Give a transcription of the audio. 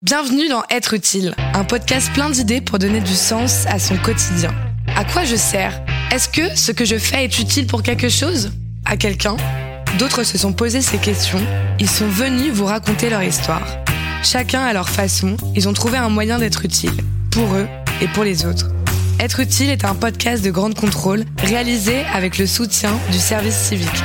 Bienvenue dans Être utile, un podcast plein d'idées pour donner du sens à son quotidien. À quoi je sers? Est-ce que ce que je fais est utile pour quelque chose? À quelqu'un? D'autres se sont posés ces questions, ils sont venus vous raconter leur histoire. Chacun à leur façon, ils ont trouvé un moyen d'être utile, pour eux et pour les autres. Être utile est un podcast de grande contrôle réalisé avec le soutien du service civique.